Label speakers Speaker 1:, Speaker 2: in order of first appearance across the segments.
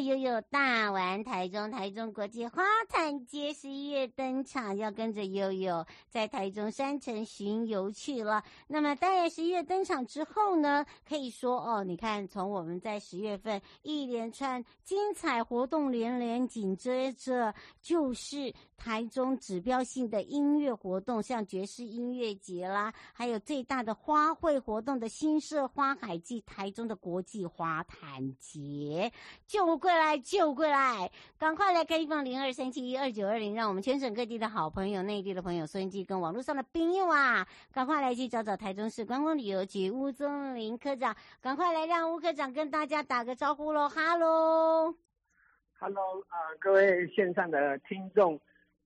Speaker 1: 悠悠大玩台中，台中国际花坛街十一月登场，要跟着悠悠在台中山城巡游去了。那么，当然十一月登场之后呢，可以说哦，你看从我们在十月份一连串精彩活动连连，紧接着就是。台中指标性的音乐活动，像爵士音乐节啦，还有最大的花卉活动的新社花海季，台中的国际花坛节，救过来，救过来，赶快来开放零二三七一二九二零，让我们全省各地的好朋友、内地的朋友、收音机跟网络上的朋友啊，赶快来去找找台中市观光旅游局吴宗林科长，赶快来让吴科长跟大家打个招呼喽，哈喽，
Speaker 2: 哈喽啊，各位线上的听众。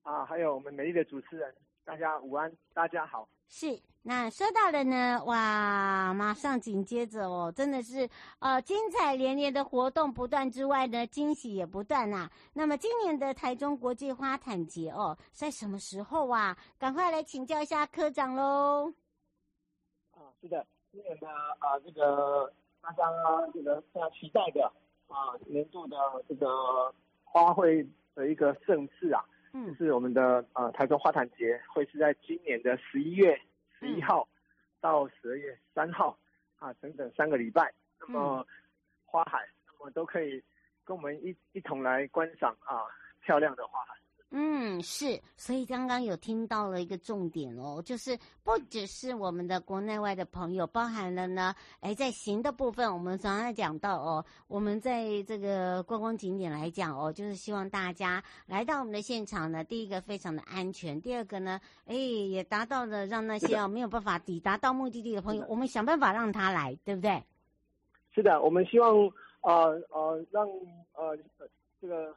Speaker 2: 啊，还有我们美丽的主持人，大家午安，大家好。
Speaker 1: 是，那说到了呢，哇，马上紧接着哦，真的是呃精彩连连的活动不断之外呢，惊喜也不断呐、啊。那么今年的台中国际花坛节哦，在什么时候啊？赶快来请教一下科长喽。
Speaker 2: 啊，是的，今年的啊这个大家这个非常期待的啊年度的这个花卉的一个盛事啊。嗯，是我们的呃台中花坛节会是在今年的十一月十一号到十二月三号啊，整整三个礼拜。那么花海，那么都可以跟我们一一同来观赏啊漂亮的花海。
Speaker 1: 嗯，是，所以刚刚有听到了一个重点哦，就是不只是我们的国内外的朋友，包含了呢，哎，在行的部分，我们常常讲到哦，我们在这个观光景点来讲哦，就是希望大家来到我们的现场呢，第一个非常的安全，第二个呢，哎，也达到了让那些哦没有办法抵达到目的地的朋友，我们想办法让他来，对不对？
Speaker 2: 是的，我们希望呃呃让呃这个。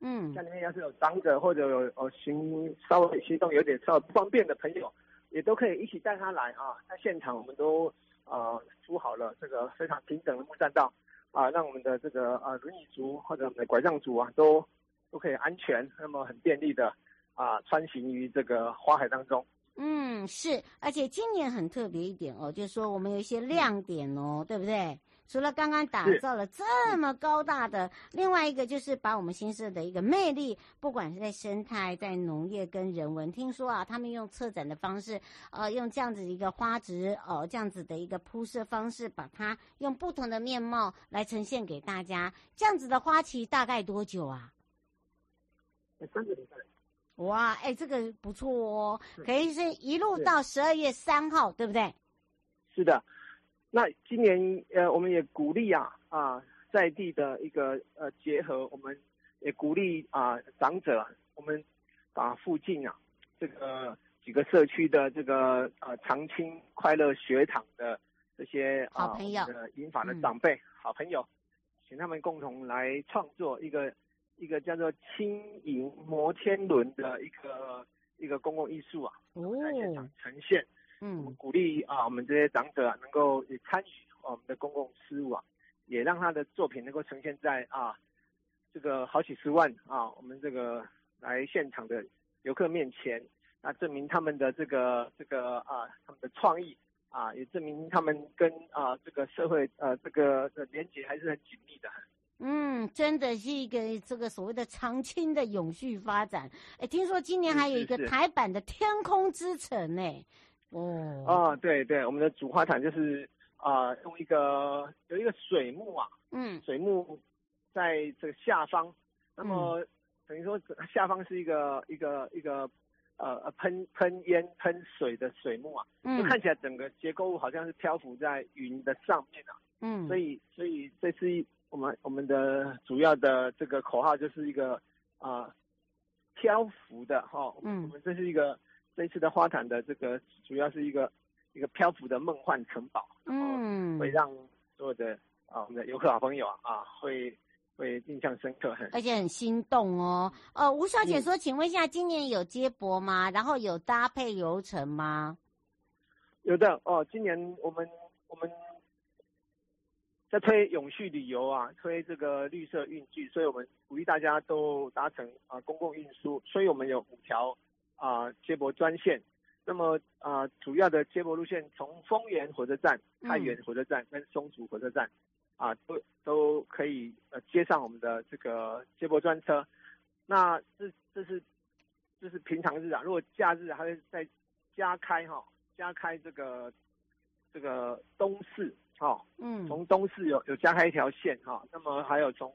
Speaker 2: 嗯，家里面要是有长者或者有呃行稍微行动有点稍微不方便的朋友，也都可以一起带他来啊。在现场我们都呃铺好了这个非常平整的木栈道啊，让我们的这个呃轮椅族或者我们的拐杖族啊都都可以安全那么很便利的啊穿行于这个花海当中。
Speaker 1: 嗯，是，而且今年很特别一点哦，就是说我们有一些亮点哦，对不对？除了刚刚打造了这么高大的，另外一个就是把我们新社的一个魅力，不管是在生态、在农业跟人文，听说啊，他们用策展的方式，呃，用这样子一个花植哦、呃，这样子的一个铺设方式，把它用不同的面貌来呈现给大家。这样子的花期大概多久啊？
Speaker 2: 三个礼拜。
Speaker 1: 哇，哎，这个不错哦，可以是一路到十二月三号，对不对？
Speaker 2: 是的。那今年呃，我们也鼓励啊啊在地的一个呃结合，我们也鼓励啊长者，我们把附近啊这个几个社区的这个呃长青快乐学堂的这些啊好朋友的银发的长辈、嗯、好朋友，请他们共同来创作一个一个叫做轻盈摩天轮的一个一个公共艺术啊，在现场呈现。嗯，我们鼓励啊，我们这些长者啊，能够也参与我们的公共事务啊，也让他的作品能够呈现在啊这个好几十万啊我们这个来现场的游客面前，那，证明他们的这个这个啊他们的创意啊，也证明他们跟啊这个社会呃这个的连接还是很紧密的。
Speaker 1: 嗯，真的是一个这个所谓的长青的永续发展。哎，听说今年还有一个台版的天空之城呢。哦，
Speaker 2: 啊，对对，我们的主花坛就是啊、呃，用一个有一个水幕啊，嗯，水幕在这个下方，那么等于于说下方是一个一个一个呃喷喷烟喷水的水幕啊，嗯，就看起来整个结构物好像是漂浮在云的上面啊，嗯，所以所以这次我们我们的主要的这个口号就是一个啊、呃、漂浮的哈、哦，嗯，我们这是一个这次的花坛的这个主要是一个一个漂浮的梦幻城堡，嗯，会让所有的啊我们的游客好朋友啊啊会。会印象深刻，很
Speaker 1: 而且很心动哦。呃，吴小姐说，请问一下，今年有接驳吗？然后有搭配游程吗？
Speaker 2: 有的哦。今年我们我们在推永续旅游啊，推这个绿色运具，所以我们鼓励大家都搭乘啊公共运输。所以我们有五条啊接驳专线。那么啊，主要的接驳路线从丰原火车站、太原火车站跟松竹火车站。啊，都都可以呃接上我们的这个接驳专车，那这这是这是平常日啊，如果假日还会再加开哈，加开这个这个东势哈，嗯，从东势有有加开一条线哈，那么还有从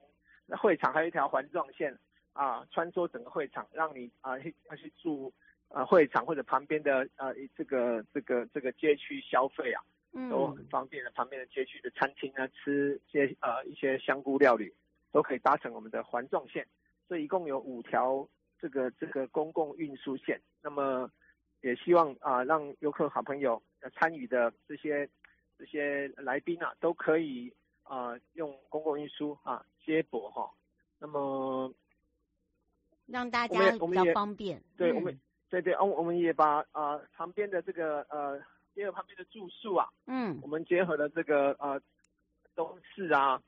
Speaker 2: 会场还有一条环状线啊，穿梭整个会场，让你啊去要去住啊会场或者旁边的呃这个这个这个街区消费啊。都很方便的，旁边的街区的餐厅啊，吃些呃一些香菇料理，都可以搭乘我们的环状线。所以一共有五条这个这个公共运输线。那么也希望啊、呃，让游客好朋友参与的这些这些来宾啊，都可以啊、呃、用公共运输啊接驳哈。那么
Speaker 1: 让大家比较方便。
Speaker 2: 对，我们对对，我我们也把啊、呃、旁边的这个呃。结合旁边的住宿啊，嗯，我们结合了这个呃东市啊，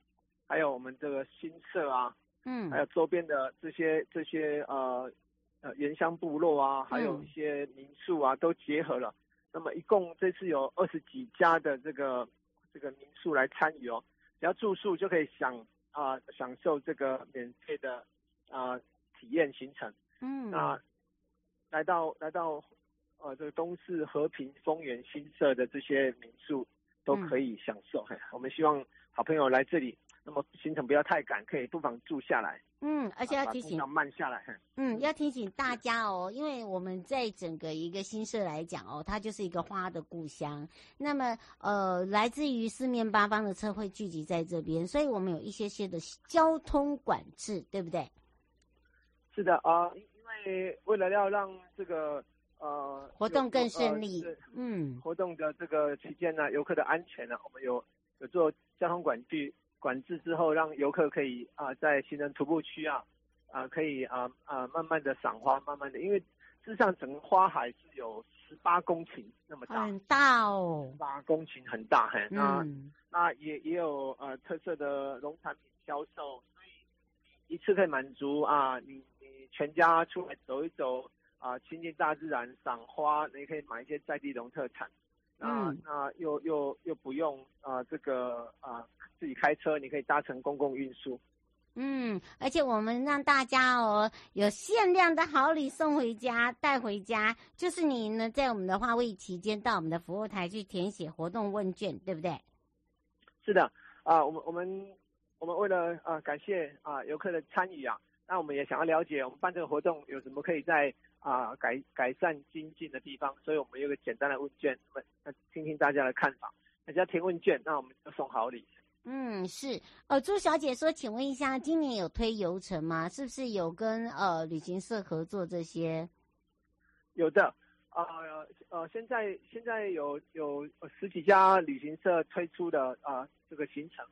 Speaker 2: 还有我们这个新社啊，嗯，还有周边的这些这些呃呃原乡部落啊，还有一些民宿啊，都结合了。那么一共这次有二十几家的这个这个民宿来参与哦，只要住宿就可以享啊、呃、享受这个免费的啊、呃、体验行程。嗯，那来到来到。呃，这个东市和平、丰原、新社的这些民宿都可以享受。嗯、我们希望好朋友来这里，那么行程不要太赶，可以不妨住下来。
Speaker 1: 嗯，而且要提醒，
Speaker 2: 要慢下来。
Speaker 1: 嗯，要提醒大家哦，因为我们在整个一个新社来讲哦，它就是一个花的故乡。那么呃，来自于四面八方的车会聚集在这边，所以我们有一些些的交通管制，对不对？
Speaker 2: 是的啊、呃，因为为了要让这个。呃，
Speaker 1: 活动更顺利。嗯，
Speaker 2: 活动的这个期间呢，游客的安全呢，我们有有做交通管制管制之后，让游客可以啊、呃，在行人徒步区啊啊、呃，可以啊啊、呃，慢慢的赏花，慢慢的，因为事实上整个花海是有十八公顷那么大，
Speaker 1: 很大哦，
Speaker 2: 十八公顷很大，嘿，那、嗯、那也也有呃特色的农产品销售，所以一次可以满足啊，你你全家出来走一走。啊，亲近大自然，赏花，你可以买一些在地农特产，啊，嗯、那又又又不用啊，这个啊自己开车，你可以搭乘公共运输。
Speaker 1: 嗯，而且我们让大家哦有限量的好礼送回家，带回家，就是你呢在我们的花卉期间到我们的服务台去填写活动问卷，对不对？
Speaker 2: 是的，啊，我们我们我们为了啊感谢啊游客的参与啊，那我们也想要了解我们办这个活动有什么可以在。啊，改改善精进的地方，所以我们有个简单的问卷，我们听听大家的看法。大家填问卷，那我们就送好礼。
Speaker 1: 嗯，是。呃，朱小姐说，请问一下，今年有推游程吗？是不是有跟呃旅行社合作这些？
Speaker 2: 有的。呃呃，现在现在有有十几家旅行社推出的啊、呃、这个行程，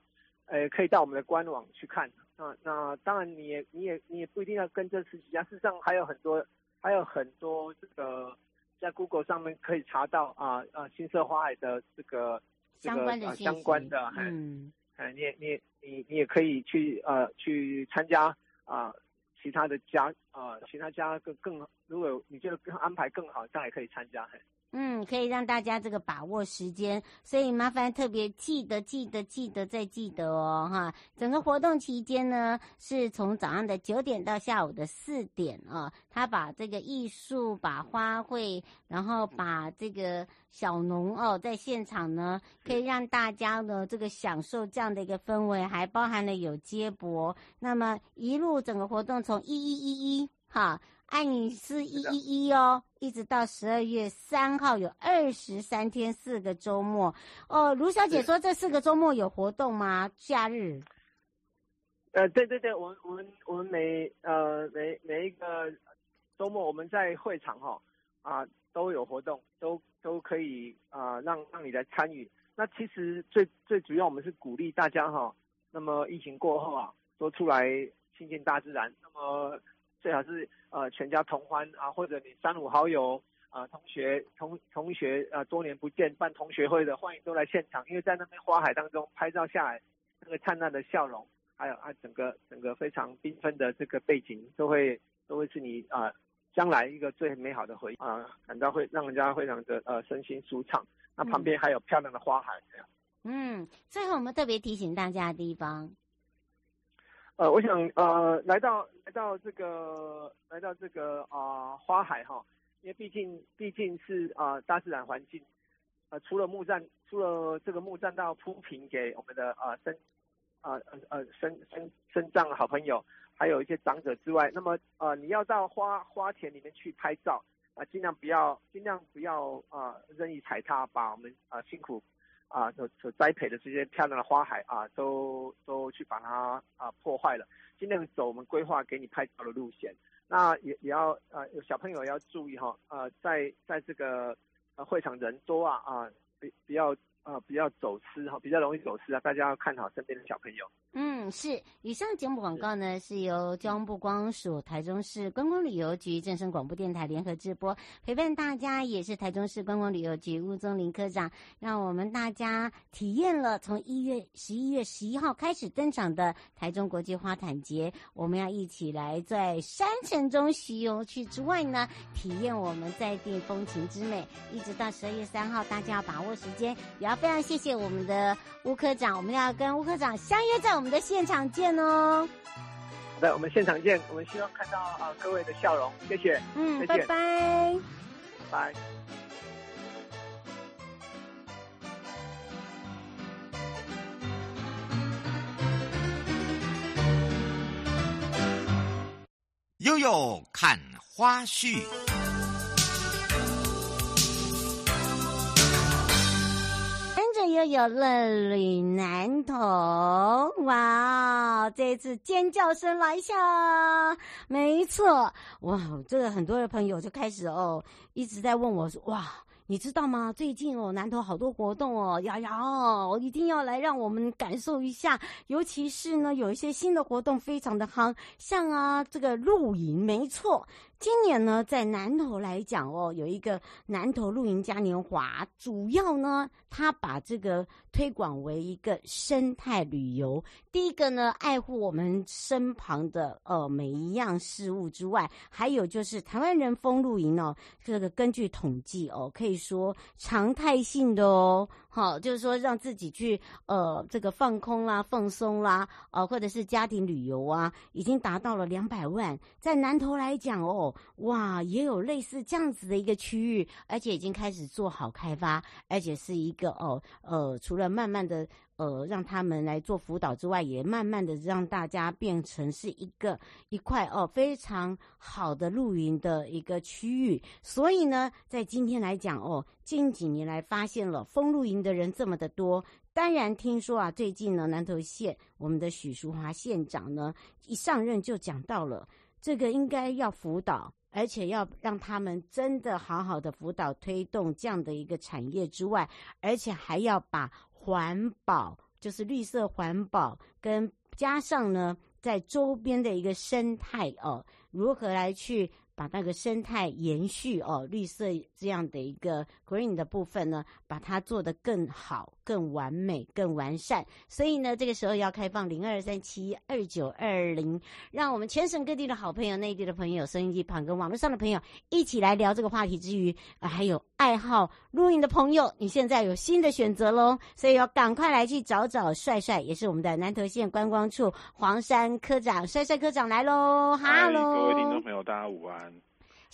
Speaker 2: 呃，可以到我们的官网去看。那那当然，你也你也你也不一定要跟这十几家，事实上还有很多。还有很多这个在 Google 上面可以查到啊啊新色花海的这个
Speaker 1: 相关的、
Speaker 2: 这个、相关的，嗯，哎，你也你也你你也可以去呃去参加啊其他的家啊其他家更更如果你觉得更安排更好，当然也可以参加。
Speaker 1: 嗯，可以让大家这个把握时间，所以麻烦特别记得、记得、记得再记得哦，哈！整个活动期间呢，是从早上的九点到下午的四点啊。他把这个艺术、把花卉，然后把这个小农哦，在现场呢，可以让大家呢这个享受这样的一个氛围，还包含了有接驳。那么一路整个活动从一一一一哈。爱你是一一一哦，一直到十二月三号有二十三天四个周末哦。卢小姐说这四个周末有活动吗？假日？
Speaker 2: 呃，对对对，我们我们我们每呃每每一个周末我们在会场哈啊、呃、都有活动，都都可以啊、呃、让让你来参与。那其实最最主要我们是鼓励大家哈，那么疫情过后啊，多出来亲近大自然。那么最好是呃全家同欢啊，或者你三五好友啊，同学同同学啊，多年不见办同学会的，欢迎都来现场，因为在那边花海当中拍照下来，那个灿烂的笑容，还有啊整个整个非常缤纷的这个背景，都会都会是你啊将来一个最美好的回忆啊，感到会让人家非常的呃身心舒畅。那旁边还有漂亮的花海，这样。
Speaker 1: 嗯，最后我们特别提醒大家的地方。
Speaker 2: 呃，我想呃，来到来到这个来到这个啊、花海哈，因为毕竟毕竟是啊、大自然环境，呃，除了木栈，除了这个木栈道铺平给我们的啊身啊呃呃身身身障的好朋友，还有一些长者之外，那么呃你要到花花田里面去拍照啊，尽量不要尽量不要啊任意踩踏，把我们啊辛苦。啊，所所栽培的这些漂亮的花海啊，都都去把它啊破坏了。尽量走我们规划给你拍照的路线。那也也要啊，有小朋友要注意哈，呃，在在这个呃会场人多啊啊，比比较啊比较走失哈，比较容易走失啊，大家要看好身边的小朋友。嗯，
Speaker 1: 是。以上节目广告呢，是由交通部观光署、台中市观光旅游局、正声广播电台联合直播，陪伴大家也是台中市观光旅游局吴宗林科长，让我们大家体验了从一月十一月十一号开始登场的台中国际花毯节。我们要一起来在山城中西游去之外呢，体验我们在地风情之美，一直到十二月三号，大家要把握时间。也要非常谢谢我们的吴科长，我们要跟吴科长相约在我们。我们的现场见哦！
Speaker 2: 好的，我们现场见。我们希望看到啊各位的笑容，谢谢。
Speaker 1: 嗯，拜拜。
Speaker 2: 拜。
Speaker 3: 悠悠看花絮。
Speaker 1: 又有乐旅南投，哇！这次尖叫声来一下，没错，哇！这个很多的朋友就开始哦，一直在问我说，哇！你知道吗？最近哦，南投好多活动哦，瑶瑶哦，一定要来让我们感受一下。尤其是呢，有一些新的活动非常的夯，像啊，这个露营，没错。今年呢，在南投来讲哦，有一个南投露营嘉年华，主要呢，它把这个推广为一个生态旅游。第一个呢，爱护我们身旁的呃每一样事物之外，还有就是台湾人风露营哦，这个根据统计哦，可以说常态性的哦。好，就是说让自己去呃这个放空啦、放松啦，呃或者是家庭旅游啊，已经达到了两百万。在南投来讲哦，哇，也有类似这样子的一个区域，而且已经开始做好开发，而且是一个哦呃，除了慢慢的。呃，让他们来做辅导之外，也慢慢的让大家变成是一个一块哦非常好的露营的一个区域。所以呢，在今天来讲哦，近几年来发现了风露营的人这么的多。当然听说啊，最近呢，南投县我们的许淑华县长呢一上任就讲到了这个应该要辅导，而且要让他们真的好好的辅导推动这样的一个产业之外，而且还要把。环保就是绿色环保，跟加上呢，在周边的一个生态哦，如何来去把那个生态延续哦，绿色这样的一个 green 的部分呢，把它做得更好、更完美、更完善。所以呢，这个时候要开放零二三七二九二零，让我们全省各地的好朋友、内地的朋友、收音机旁跟网络上的朋友一起来聊这个话题之余，啊，还有爱好露营的朋友，你现在有新的选择喽，所以要赶快来去找找帅帅，也是我们的南投县观光处黄山科长帅帅科长来喽，哈喽，
Speaker 4: 各位听众朋友，大家午安。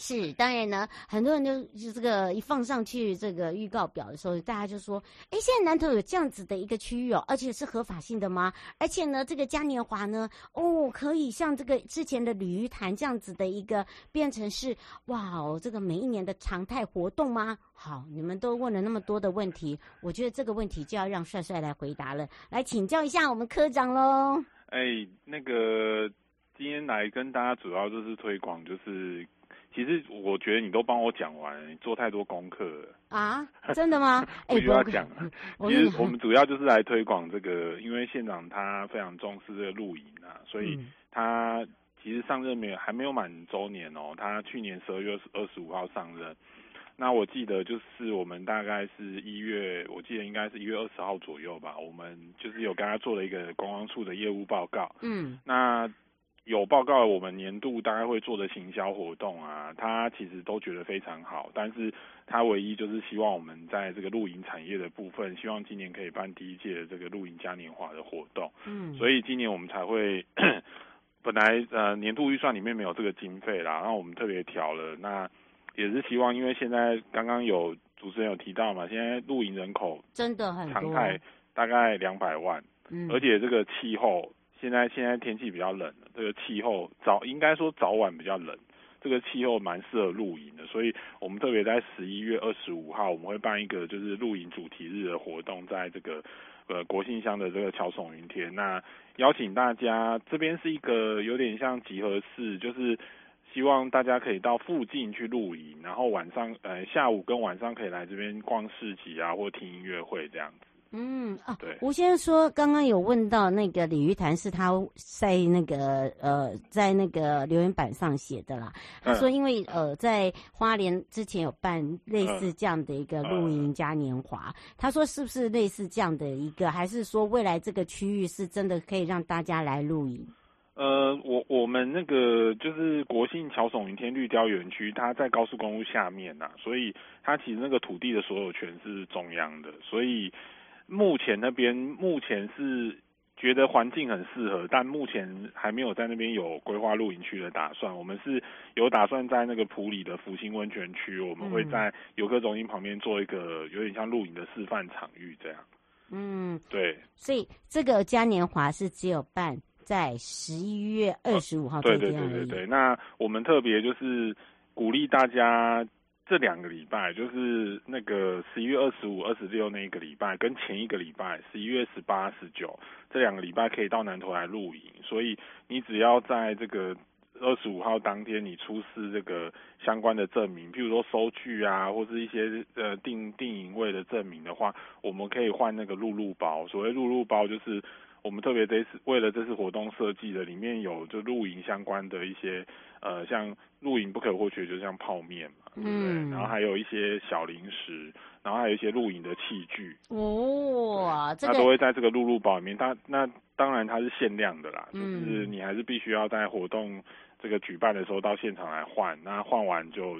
Speaker 1: 是，当然呢，很多人就就这个一放上去这个预告表的时候，大家就说：“哎，现在南投有这样子的一个区域哦，而且是合法性的吗？而且呢，这个嘉年华呢，哦，可以像这个之前的鲤鱼潭这样子的一个变成是哇哦，这个每一年的常态活动吗？”好，你们都问了那么多的问题，我觉得这个问题就要让帅帅来回答了，来请教一下我们科长喽。
Speaker 4: 哎，那个今天来跟大家主要就是推广就是。其实我觉得你都帮我讲完，你做太多功课了
Speaker 1: 啊？真的吗？
Speaker 4: 不需要讲了。其实我们主要就是来推广这个，因为县长他非常重视这个露营啊，所以他其实上任没有还没有满周年哦。他去年十二月二十五号上任，那我记得就是我们大概是一月，我记得应该是一月二十号左右吧。我们就是有跟他做了一个观光处的业务报告。嗯，那。有报告，我们年度大概会做的行销活动啊，他其实都觉得非常好，但是他唯一就是希望我们在这个露营产业的部分，希望今年可以办第一届的这个露营嘉年华的活动。嗯，所以今年我们才会，本来呃年度预算里面没有这个经费啦，然后我们特别调了，那也是希望，因为现在刚刚有主持人有提到嘛，现在露营人口
Speaker 1: 真的很
Speaker 4: 常态大概两百万，嗯，而且这个气候。现在现在天气比较冷，这个气候早应该说早晚比较冷，这个气候蛮适合露营的，所以我们特别在十一月二十五号我们会办一个就是露营主题日的活动，在这个呃国信乡的这个乔耸云天，那邀请大家这边是一个有点像集合式，就是希望大家可以到附近去露营，然后晚上呃下午跟晚上可以来这边逛市集啊，或听音乐会这样子。
Speaker 1: 嗯啊，
Speaker 4: 对，
Speaker 1: 吴先生说刚刚有问到那个鲤鱼潭是他在那个呃在那个留言板上写的啦。他说因为呃在花莲之前有办类似这样的一个露营嘉年华，他说是不是类似这样的一个，还是说未来这个区域是真的可以让大家来露营？
Speaker 4: 呃，我我们那个就是国信桥耸云天绿雕园区，它在高速公路下面呐，所以它其实那个土地的所有权是中央的，所以。目前那边目前是觉得环境很适合，但目前还没有在那边有规划露营区的打算。我们是有打算在那个普里的福星温泉区，我们会在游客中心旁边做一个有点像露营的示范场域这样。嗯，对。所以
Speaker 1: 这个嘉年华是只有办在十一月二十五号。
Speaker 4: 对对对对对。那我们特别就是鼓励大家。这两个礼拜就是那个十一月二十五、二十六那一个礼拜，跟前一个礼拜十一月十八、十九这两个礼拜可以到南投来露营。所以你只要在这个二十五号当天，你出示这个相关的证明，譬如说收据啊，或是一些呃订订营位的证明的话，我们可以换那个露露包。所谓露露包，就是我们特别这次为了这次活动设计的，里面有就露营相关的一些呃，像露营不可或缺，就像泡面嘛。嗯，然后还有一些小零食，然后还有一些露营的器具
Speaker 1: 哦，这个
Speaker 4: 它都会在这个露露包里面。它那当然它是限量的啦，嗯，就是你还是必须要在活动这个举办的时候到现场来换，那换完就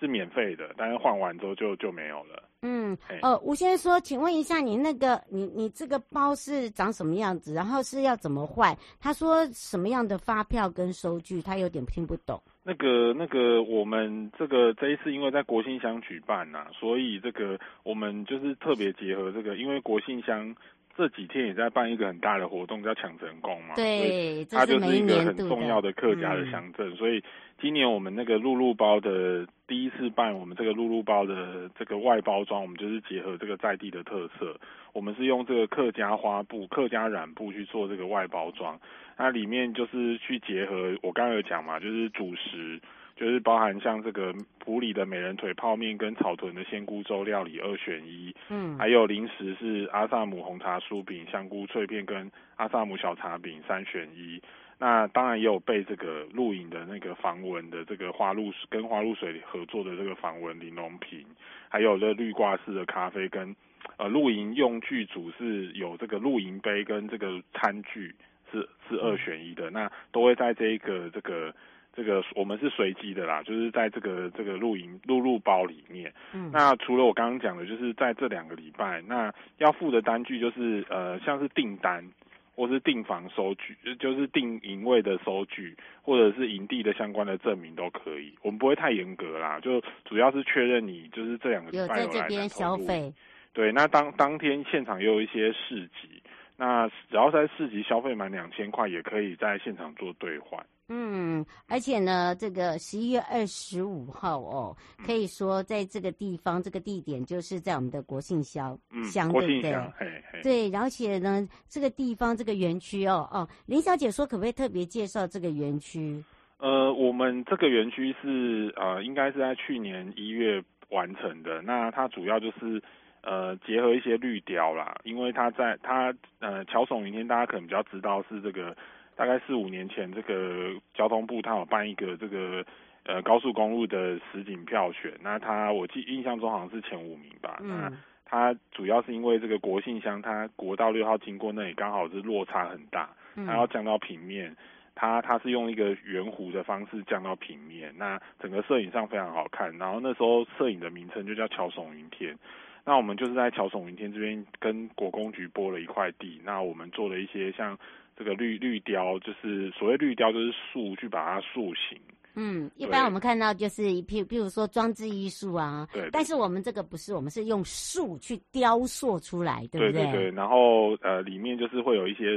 Speaker 4: 是免费的，但是换完之后就就没有了。
Speaker 1: 嗯，呃，吴先生说，请问一下，你那个你你这个包是长什么样子？然后是要怎么换？他说什么样的发票跟收据？他有点听不懂。
Speaker 4: 那个那个，我们这个这一次因为在国信乡举办呐、啊，所以这个我们就是特别结合这个，因为国信乡这几天也在办一个很大的活动，叫抢神功嘛，
Speaker 1: 对，
Speaker 4: 它就是一个很重要的客家的乡镇，嗯、所以今年我们那个露露包的第一次办，我们这个露露包的这个外包装，我们就是结合这个在地的特色，我们是用这个客家花布、客家染布去做这个外包装。那里面就是去结合，我刚刚有讲嘛，就是主食，就是包含像这个埔里的美人腿泡面跟草屯的鲜菇粥料理二选一，嗯，还有零食是阿萨姆红茶酥饼、香菇脆片跟阿萨姆小茶饼三选一。那当然也有备这个露营的那个防蚊的这个花露水，跟花露水合作的这个防蚊玲珑瓶，还有这绿挂式的咖啡跟呃露营用具组是有这个露营杯跟这个餐具是是二选一的，那都会在这一个这个。这个我们是随机的啦，就是在这个这个露营露露包里面。嗯，那除了我刚刚讲的，就是在这两个礼拜，那要付的单据就是呃，像是订单或是订房收据，就是订营位的收据，或者是营地的相关的证明都可以。我们不会太严格啦，就主要是确认你就是这两个礼拜有来这边消费。对，那当当天现场也有一些市集，那只要在市集消费满两千块，也可以在现场做兑换。
Speaker 1: 嗯，而且呢，这个十一月二十五号哦，可以说在这个地方、这个地点，就是在我们的国庆乡乡，对不对？
Speaker 4: 嘿嘿
Speaker 1: 对，而且呢，这个地方这个园区哦哦，林小姐说，可不可以特别介绍这个园区？
Speaker 4: 呃，我们这个园区是呃，应该是在去年一月完成的。那它主要就是呃，结合一些绿雕啦，因为它在它呃，乔耸云天，大家可能比较知道是这个。大概四五年前，这个交通部他有办一个这个呃高速公路的实景票选，那他我记印象中好像是前五名吧。嗯。那他主要是因为这个国信乡，它国道六号经过那里刚好是落差很大，它要降到平面，它它是用一个圆弧的方式降到平面，那整个摄影上非常好看。然后那时候摄影的名称就叫桥耸云天。那我们就是在桥耸云天这边跟国工局拨了一块地，那我们做了一些像。这个绿绿雕就是所谓绿雕，就是树去把它塑形。
Speaker 1: 嗯，一般我们看到就是一譬，比如说装置艺术啊。对，对。但是我们这个不是，我们是用树去雕塑出来，对不对？
Speaker 4: 对对对。然后呃，里面就是会有一些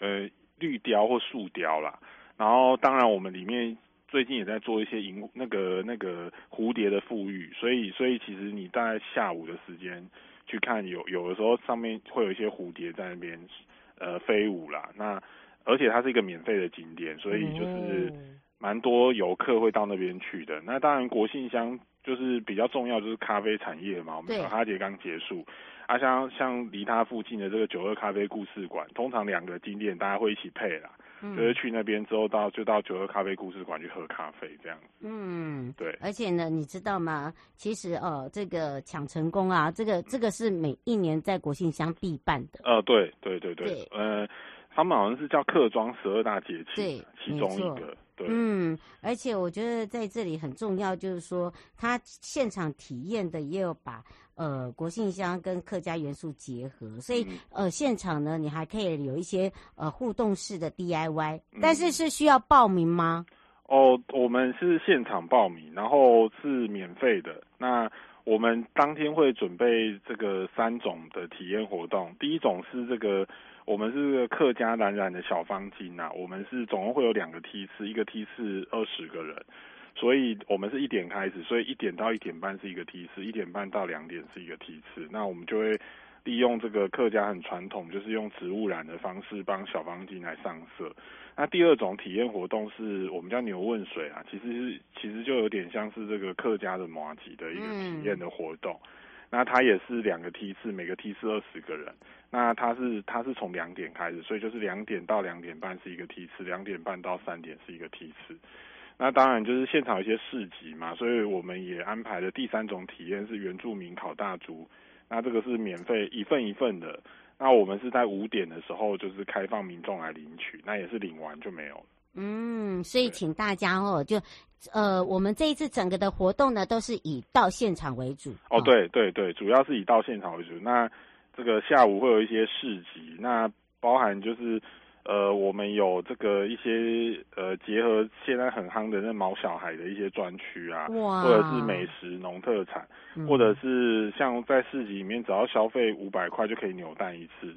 Speaker 4: 呃绿雕或树雕啦。然后当然我们里面最近也在做一些银那个那个蝴蝶的复育，所以所以其实你大概下午的时间去看有，有有的时候上面会有一些蝴蝶在那边。呃，飞舞啦，那而且它是一个免费的景点，所以就是蛮多游客会到那边去的。那当然，国信乡就是比较重要，就是咖啡产业嘛。我们小哈节刚结束，啊，像像离它附近的这个九二咖啡故事馆，通常两个景点大家会一起配啦，嗯、就是去那边之后到就到九二咖啡故事馆去喝咖啡这样子。嗯，对。
Speaker 1: 而且呢，你知道吗？其实哦，这个抢成功啊，这个这个是每一年在国庆乡必办的。
Speaker 4: 呃，对对对对，对呃。他们好像是叫客庄十二大节气，
Speaker 1: 对，
Speaker 4: 其中一个，对，
Speaker 1: 嗯，而且我觉得在这里很重要，就是说他现场体验的也有把呃国姓乡跟客家元素结合，所以、嗯、呃现场呢，你还可以有一些呃互动式的 DIY，但是是需要报名吗？
Speaker 4: 哦，我们是现场报名，然后是免费的。那我们当天会准备这个三种的体验活动，第一种是这个。我们是个客家蓝染的小方巾呐，我们是总共会有两个梯次，一个梯次二十个人，所以我们是一点开始，所以一点到一点半是一个梯次，一点半到两点是一个梯次。那我们就会利用这个客家很传统，就是用植物染的方式帮小方巾来上色。那第二种体验活动是我们叫牛问水啊，其实是其实就有点像是这个客家的麻吉的一个体验的活动。那它也是两个梯次，每个梯次二十个人。那它是它是从两点开始，所以就是两点到两点半是一个梯次，两点半到三点是一个梯次。那当然就是现场有一些市集嘛，所以我们也安排了第三种体验是原住民烤大猪。那这个是免费一份一份的。那我们是在五点的时候就是开放民众来领取，那也是领完就没有了。
Speaker 1: 嗯，所以请大家哦，就呃，我们这一次整个的活动呢，都是以到现场为主。
Speaker 4: 哦，对对对，主要是以到现场为主。那这个下午会有一些市集，那包含就是呃，我们有这个一些呃，结合现在很夯的那毛小孩的一些专区啊，或者是美食农特产，嗯，或者是像在市集里面，只要消费五百块就可以扭蛋一次。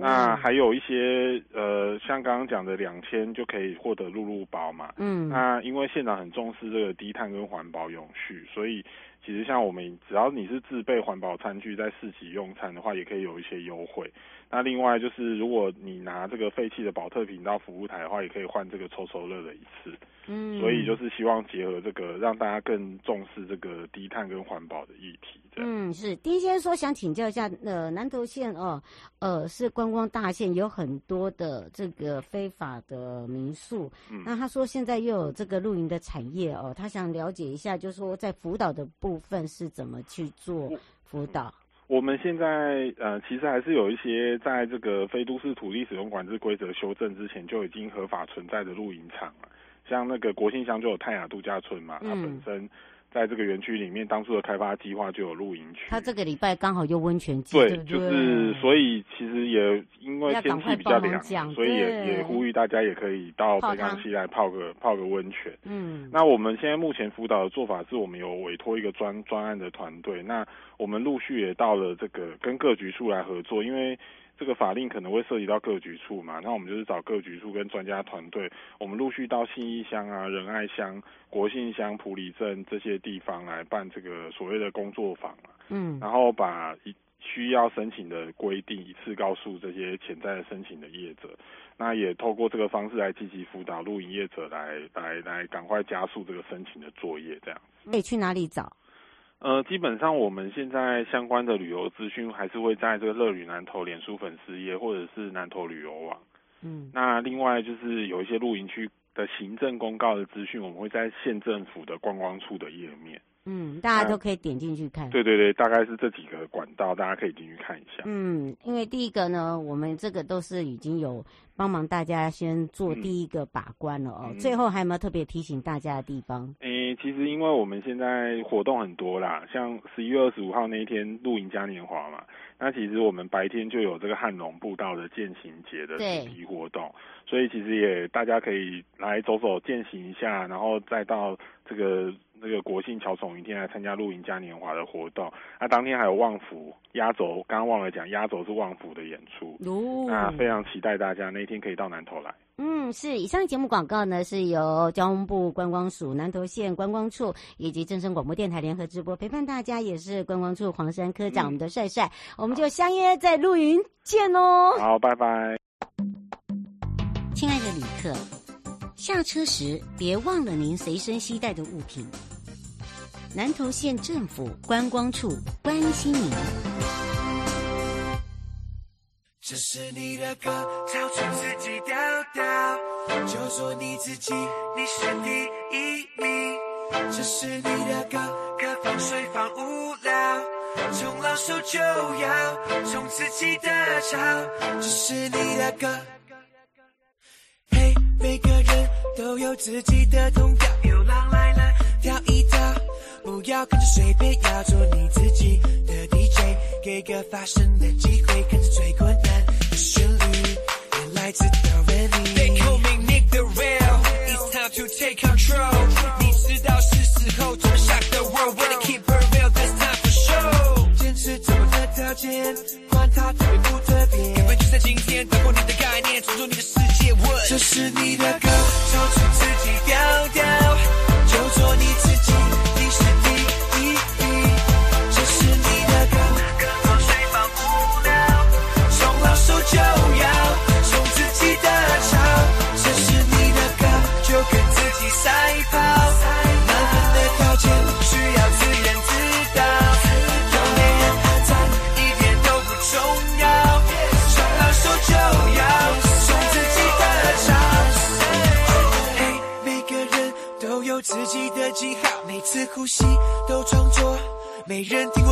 Speaker 4: 那还有一些呃，像刚刚讲的两千就可以获得露露包嘛。嗯。那因为现场很重视这个低碳跟环保永续，所以其实像我们只要你是自备环保餐具在市集用餐的话，也可以有一些优惠。那另外就是如果你拿这个废弃的保特瓶到服务台的话，也可以换这个抽抽乐的一次。嗯。所以就是希望结合这个，让大家更重视这个低碳跟环保的议题。
Speaker 1: 嗯，是丁先生说想请教一下，呃，南投县哦，呃。是观光大县，有很多的这个非法的民宿。嗯，那他说现在又有这个露营的产业哦，他想了解一下，就是说在辅导的部分是怎么去做辅导。
Speaker 4: 我们现在呃，其实还是有一些在这个非都市土地使用管制规则修正之前就已经合法存在的露营场了，像那个国庆乡就有泰雅度假村嘛，它本身。在这个园区里面，当初的开发计划就有露营区。
Speaker 1: 他这个礼拜刚好有温泉季，
Speaker 4: 对，就是所以其实也因为天气比较凉，所以也也呼吁大家也可以到北港溪来泡个泡个温泉。嗯，那我们现在目前辅导的做法是我们有委托一个专专案的团队，那我们陆续也到了这个跟各局处来合作，因为。这个法令可能会涉及到各局处嘛，那我们就是找各局处跟专家团队，我们陆续到信义乡啊、仁爱乡、国信乡、埔里镇这些地方来办这个所谓的工作坊啊，嗯，然后把一需要申请的规定一次告诉这些潜在的申请的业者，那也透过这个方式来积极辅导露营业者来来来赶快加速这个申请的作业，这样。
Speaker 1: 可以去哪里找？
Speaker 4: 呃，基本上我们现在相关的旅游资讯还是会在这个乐旅南投脸书粉丝页或者是南投旅游网。嗯，那另外就是有一些露营区的行政公告的资讯，我们会在县政府的观光处的页面。
Speaker 1: 嗯，大家都可以点进去看。
Speaker 4: 对对对，大概是这几个管道，大家可以进去看一下。
Speaker 1: 嗯，因为第一个呢，我们这个都是已经有。帮忙大家先做第一个把关了哦。嗯、最后还有没有特别提醒大家的地方？
Speaker 4: 诶、欸，其实因为我们现在活动很多啦，像十一月二十五号那一天露营嘉年华嘛，那其实我们白天就有这个汉龙步道的践行节的主题活动，所以其实也大家可以来走走践行一下，然后再到这个。那个国庆乔宠云天来参加露营嘉年华的活动，那当天还有旺福压轴，刚刚忘了讲，压轴是旺福的演出，哦、那非常期待大家那一天可以到南投来。
Speaker 1: 嗯，是以上节目广告呢，是由交通部观光署南投县观光处以及正声广播电台联合直播，陪伴大家也是观光处黄山科长，嗯、我们的帅帅，我们就相约在露营见哦。
Speaker 4: 好，拜拜。
Speaker 5: 的旅客，下车时别忘了您随身携带的物品。南投县政府观光处关心您。这是你的歌，唱出自己调调，就做你自己，你是第一名。这是你的歌，可放水放无聊，从老手就要从自己的潮。这是你的歌，嘿，每个人都有自己的痛调，有狼来了，跳一跳。不要跟着随便，要做你自己的 DJ，给个发声的机会，跟着最困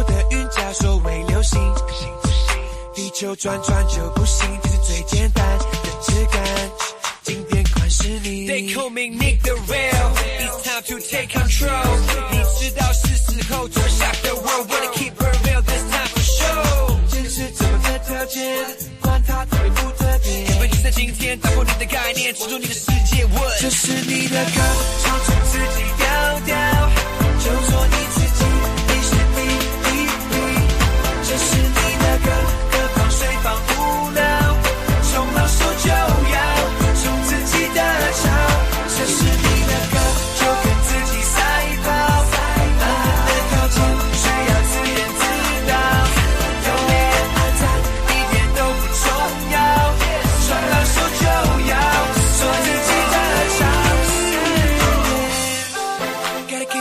Speaker 5: 的云假说为流星，地球转转就不行，这是最简单的质感。今天款是你。They call me Nick the Real, it's time to take control。你知道是时候做下的 world, wanna keep her real this time for show。坚持走过这条街，管他特别不特别。因会就在今天，打破你的概念，进入你的世界。这是你的歌，唱出自己调调，就说一次。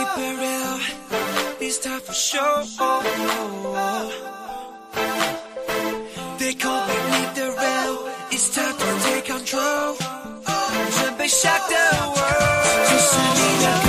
Speaker 5: keep it real. It's time for show. They call me lead the rail, it's time to take control. 准备 shock the world，这是你的歌，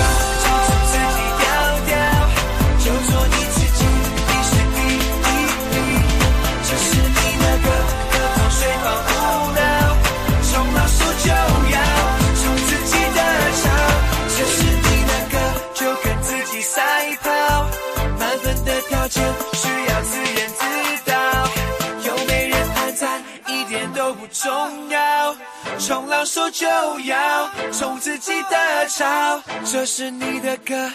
Speaker 5: 冲浪手就要冲自己的潮，这是你的歌。